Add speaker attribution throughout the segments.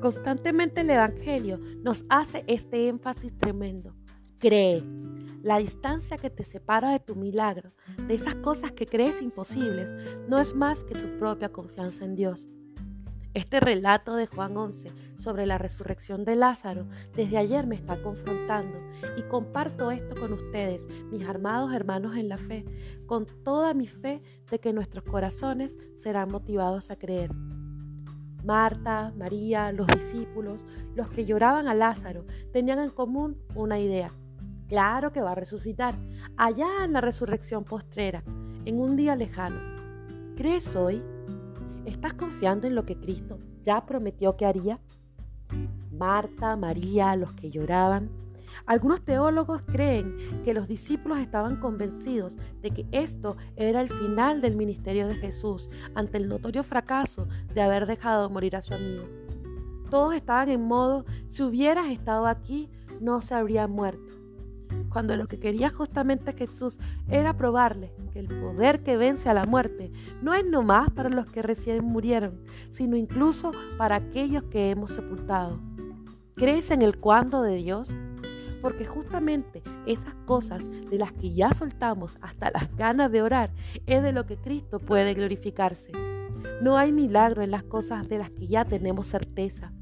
Speaker 1: constantemente el Evangelio nos hace este énfasis tremendo. Cree. La distancia que te separa de tu milagro, de esas cosas que crees imposibles, no es más que tu propia confianza en Dios. Este relato de Juan 11 sobre la resurrección de Lázaro desde ayer me está confrontando y comparto esto con ustedes, mis armados hermanos en la fe, con toda mi fe de que nuestros corazones serán motivados a creer. Marta, María, los discípulos, los que lloraban a Lázaro, tenían en común una idea. Claro que va a resucitar, allá en la resurrección postrera, en un día lejano. ¿Crees hoy? ¿Estás confiando en lo que Cristo ya prometió que haría? Marta, María, los que lloraban. Algunos teólogos creen que los discípulos estaban convencidos de que esto era el final del ministerio de Jesús ante el notorio fracaso de haber dejado morir a su amigo. Todos estaban en modo, si hubieras estado aquí, no se habría muerto cuando lo que quería justamente Jesús era probarle que el poder que vence a la muerte no es nomás para los que recién murieron, sino incluso para aquellos que hemos sepultado. ¿Crees en el cuándo de Dios? Porque justamente esas cosas de las que ya soltamos hasta las ganas de orar es de lo que Cristo puede glorificarse. No hay milagro en las cosas de las que ya tenemos certeza.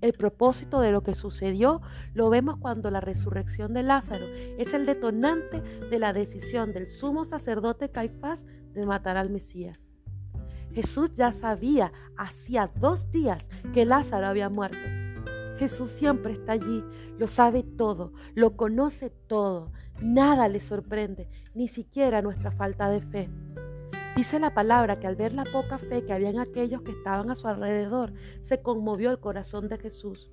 Speaker 1: El propósito de lo que sucedió lo vemos cuando la resurrección de Lázaro es el detonante de la decisión del sumo sacerdote Caifás de matar al Mesías. Jesús ya sabía hacía dos días que Lázaro había muerto. Jesús siempre está allí, lo sabe todo, lo conoce todo, nada le sorprende, ni siquiera nuestra falta de fe. Dice la palabra que al ver la poca fe que había en aquellos que estaban a su alrededor, se conmovió el corazón de Jesús.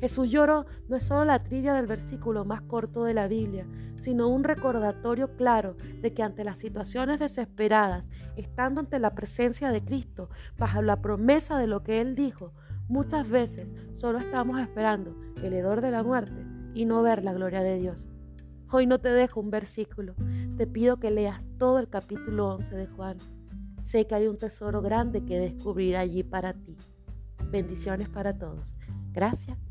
Speaker 1: Jesús lloró no es solo la trivia del versículo más corto de la Biblia, sino un recordatorio claro de que ante las situaciones desesperadas, estando ante la presencia de Cristo, bajo la promesa de lo que Él dijo, muchas veces solo estamos esperando el hedor de la muerte y no ver la gloria de Dios. Hoy no te dejo un versículo, te pido que leas todo el capítulo 11 de Juan. Sé que hay un tesoro grande que descubrir allí para ti. Bendiciones para todos. Gracias